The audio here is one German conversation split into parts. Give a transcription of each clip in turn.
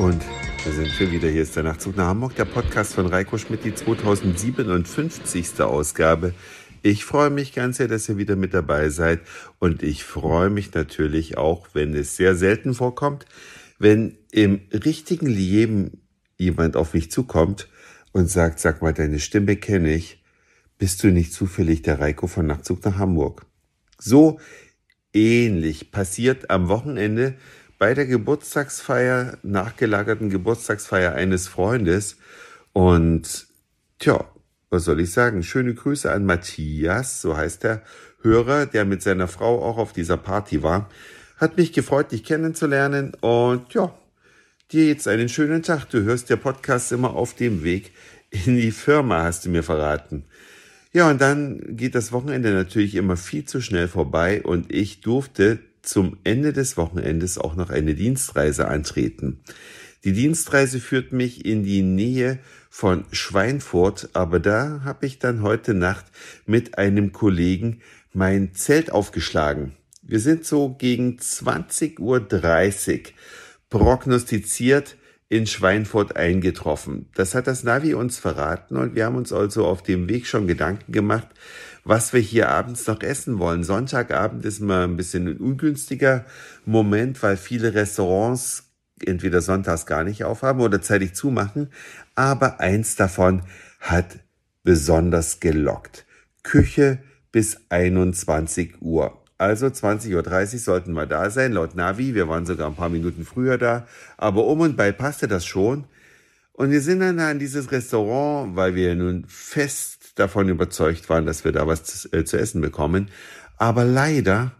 Und da sind wir wieder. Hier ist der Nachtzug nach Hamburg, der Podcast von Reiko Schmidt, die 2057. Ausgabe. Ich freue mich ganz sehr, dass ihr wieder mit dabei seid. Und ich freue mich natürlich auch, wenn es sehr selten vorkommt, wenn im richtigen Leben jemand auf mich zukommt und sagt, sag mal, deine Stimme kenne ich. Bist du nicht zufällig der Reiko von Nachtzug nach Hamburg? So ähnlich passiert am Wochenende bei der Geburtstagsfeier, nachgelagerten Geburtstagsfeier eines Freundes. Und tja, was soll ich sagen? Schöne Grüße an Matthias, so heißt der Hörer, der mit seiner Frau auch auf dieser Party war. Hat mich gefreut, dich kennenzulernen und ja, dir jetzt einen schönen Tag. Du hörst der Podcast immer auf dem Weg in die Firma, hast du mir verraten. Ja, und dann geht das Wochenende natürlich immer viel zu schnell vorbei und ich durfte zum Ende des Wochenendes auch noch eine Dienstreise antreten. Die Dienstreise führt mich in die Nähe von Schweinfurt, aber da habe ich dann heute Nacht mit einem Kollegen mein Zelt aufgeschlagen. Wir sind so gegen 20.30 Uhr prognostiziert in Schweinfurt eingetroffen. Das hat das Navi uns verraten und wir haben uns also auf dem Weg schon Gedanken gemacht, was wir hier abends noch essen wollen. Sonntagabend ist mal ein bisschen ein ungünstiger Moment, weil viele Restaurants entweder sonntags gar nicht aufhaben oder zeitig zumachen. Aber eins davon hat besonders gelockt. Küche bis 21 Uhr. Also 20.30 Uhr sollten wir da sein, laut Navi. Wir waren sogar ein paar Minuten früher da. Aber um und bei passte das schon. Und wir sind dann an dieses Restaurant, weil wir nun fest davon überzeugt waren, dass wir da was zu, äh, zu essen bekommen. Aber leider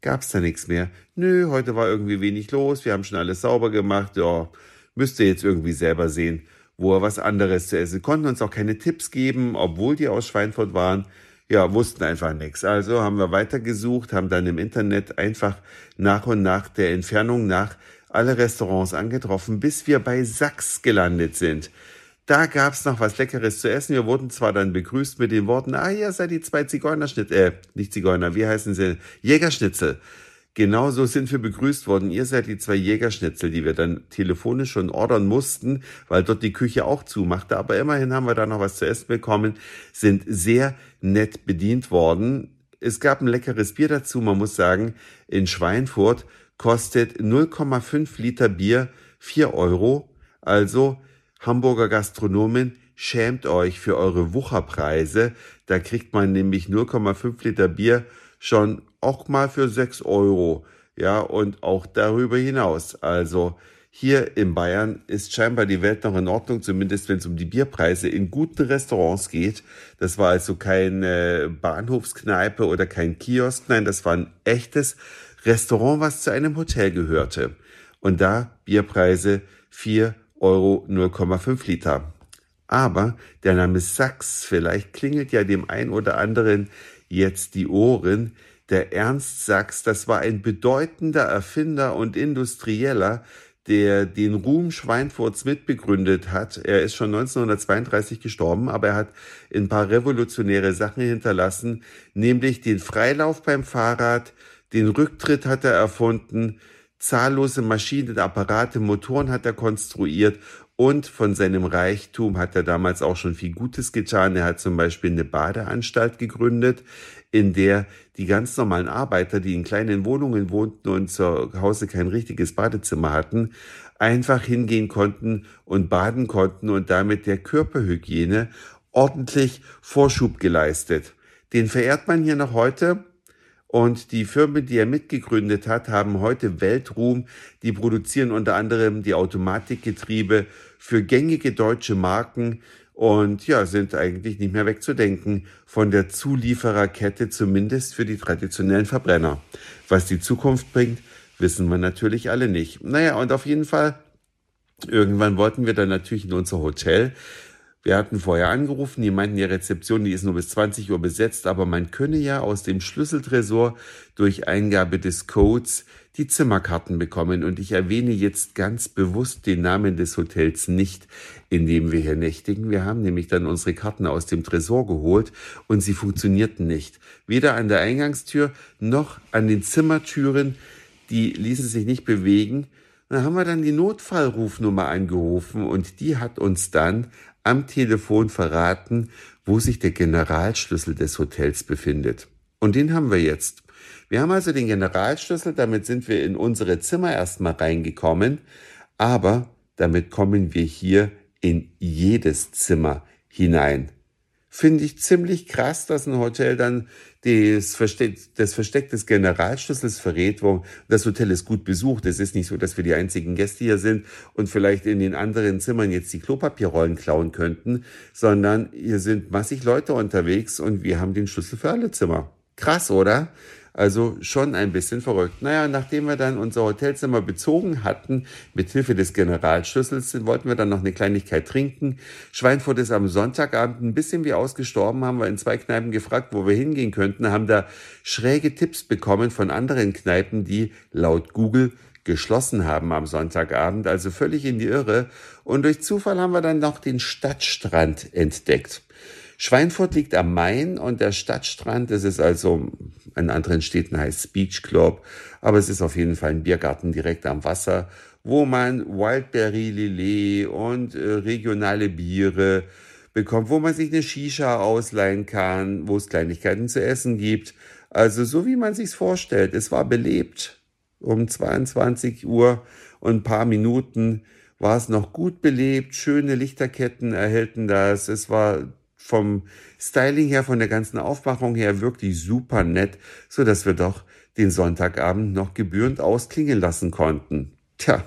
gab's da nichts mehr. Nö, heute war irgendwie wenig los, wir haben schon alles sauber gemacht, ja, müsst ihr jetzt irgendwie selber sehen, wo er was anderes zu essen. Konnten uns auch keine Tipps geben, obwohl die aus Schweinfurt waren. Ja, wussten einfach nichts. Also haben wir weitergesucht, haben dann im Internet einfach nach und nach der Entfernung nach alle Restaurants angetroffen, bis wir bei Sachs gelandet sind. Da gab's noch was Leckeres zu essen. Wir wurden zwar dann begrüßt mit den Worten, ah, ihr seid die zwei Zigeunerschnitzel, äh, nicht Zigeuner, wie heißen sie? Jägerschnitzel. Genau so sind wir begrüßt worden. Ihr seid die zwei Jägerschnitzel, die wir dann telefonisch schon ordern mussten, weil dort die Küche auch zumachte. Aber immerhin haben wir da noch was zu essen bekommen, sind sehr nett bedient worden. Es gab ein leckeres Bier dazu. Man muss sagen, in Schweinfurt kostet 0,5 Liter Bier 4 Euro. Also Hamburger Gastronomen, schämt euch für eure Wucherpreise. Da kriegt man nämlich 0,5 Liter Bier schon auch mal für 6 Euro. Ja, und auch darüber hinaus. Also hier in Bayern ist scheinbar die Welt noch in Ordnung, zumindest wenn es um die Bierpreise in guten Restaurants geht. Das war also keine Bahnhofskneipe oder kein Kiosk, nein, das war ein echtes Restaurant, was zu einem Hotel gehörte. Und da Bierpreise 4 Euro 0,5 Liter. Aber der Name Sachs, vielleicht klingelt ja dem ein oder anderen jetzt die Ohren. Der Ernst Sachs, das war ein bedeutender Erfinder und Industrieller, der den Ruhm Schweinfurts mitbegründet hat. Er ist schon 1932 gestorben, aber er hat ein paar revolutionäre Sachen hinterlassen, nämlich den Freilauf beim Fahrrad, den Rücktritt hat er erfunden, Zahllose Maschinen, Apparate, Motoren hat er konstruiert und von seinem Reichtum hat er damals auch schon viel Gutes getan. Er hat zum Beispiel eine Badeanstalt gegründet, in der die ganz normalen Arbeiter, die in kleinen Wohnungen wohnten und zu Hause kein richtiges Badezimmer hatten, einfach hingehen konnten und baden konnten und damit der Körperhygiene ordentlich Vorschub geleistet. Den verehrt man hier noch heute und die Firmen, die er mitgegründet hat, haben heute Weltruhm. Die produzieren unter anderem die Automatikgetriebe für gängige deutsche Marken und ja, sind eigentlich nicht mehr wegzudenken von der Zuliefererkette, zumindest für die traditionellen Verbrenner. Was die Zukunft bringt, wissen wir natürlich alle nicht. Naja, und auf jeden Fall, irgendwann wollten wir dann natürlich in unser Hotel. Wir hatten vorher angerufen, die meinten, die Rezeption, die ist nur bis 20 Uhr besetzt, aber man könne ja aus dem Schlüsseltresor durch Eingabe des Codes die Zimmerkarten bekommen. Und ich erwähne jetzt ganz bewusst den Namen des Hotels nicht, in dem wir hier nächtigen. Wir haben nämlich dann unsere Karten aus dem Tresor geholt und sie funktionierten nicht. Weder an der Eingangstür noch an den Zimmertüren. Die ließen sich nicht bewegen. dann haben wir dann die Notfallrufnummer angerufen und die hat uns dann am Telefon verraten, wo sich der Generalschlüssel des Hotels befindet. Und den haben wir jetzt. Wir haben also den Generalschlüssel, damit sind wir in unsere Zimmer erstmal reingekommen, aber damit kommen wir hier in jedes Zimmer hinein. Finde ich ziemlich krass, dass ein Hotel dann das Versteck, das Versteck des Generalschlüssels verrät, wo das Hotel ist gut besucht. Es ist nicht so, dass wir die einzigen Gäste hier sind und vielleicht in den anderen Zimmern jetzt die Klopapierrollen klauen könnten, sondern hier sind massig Leute unterwegs und wir haben den Schlüssel für alle Zimmer. Krass, oder? Also schon ein bisschen verrückt. Naja, nachdem wir dann unser Hotelzimmer bezogen hatten, mit Hilfe des Generalschlüssels, wollten wir dann noch eine Kleinigkeit trinken. Schweinfurt ist am Sonntagabend ein bisschen wie ausgestorben, haben wir in zwei Kneipen gefragt, wo wir hingehen könnten, haben da schräge Tipps bekommen von anderen Kneipen, die laut Google geschlossen haben am Sonntagabend, also völlig in die Irre. Und durch Zufall haben wir dann noch den Stadtstrand entdeckt. Schweinfurt liegt am Main und der Stadtstrand, das ist also in anderen Städten heißt Beach Club, aber es ist auf jeden Fall ein Biergarten direkt am Wasser, wo man Wildberry Lillet und äh, regionale Biere bekommt, wo man sich eine Shisha ausleihen kann, wo es Kleinigkeiten zu essen gibt. Also so wie man sich's vorstellt. Es war belebt. Um 22 Uhr und ein paar Minuten war es noch gut belebt. Schöne Lichterketten erhellten das. Es war vom Styling her, von der ganzen Aufmachung her wirklich super nett, so dass wir doch den Sonntagabend noch gebührend ausklingen lassen konnten. Tja,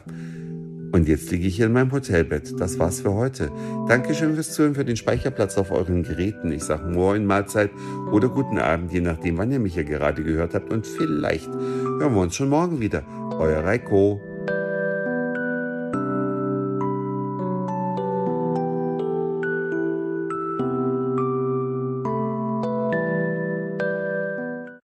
und jetzt liege ich hier in meinem Hotelbett. Das war's für heute. Dankeschön fürs Zuhören, für den Speicherplatz auf euren Geräten. Ich sage Moin, Mahlzeit oder guten Abend, je nachdem, wann ihr mich hier gerade gehört habt. Und vielleicht hören wir uns schon morgen wieder. Euer Reiko.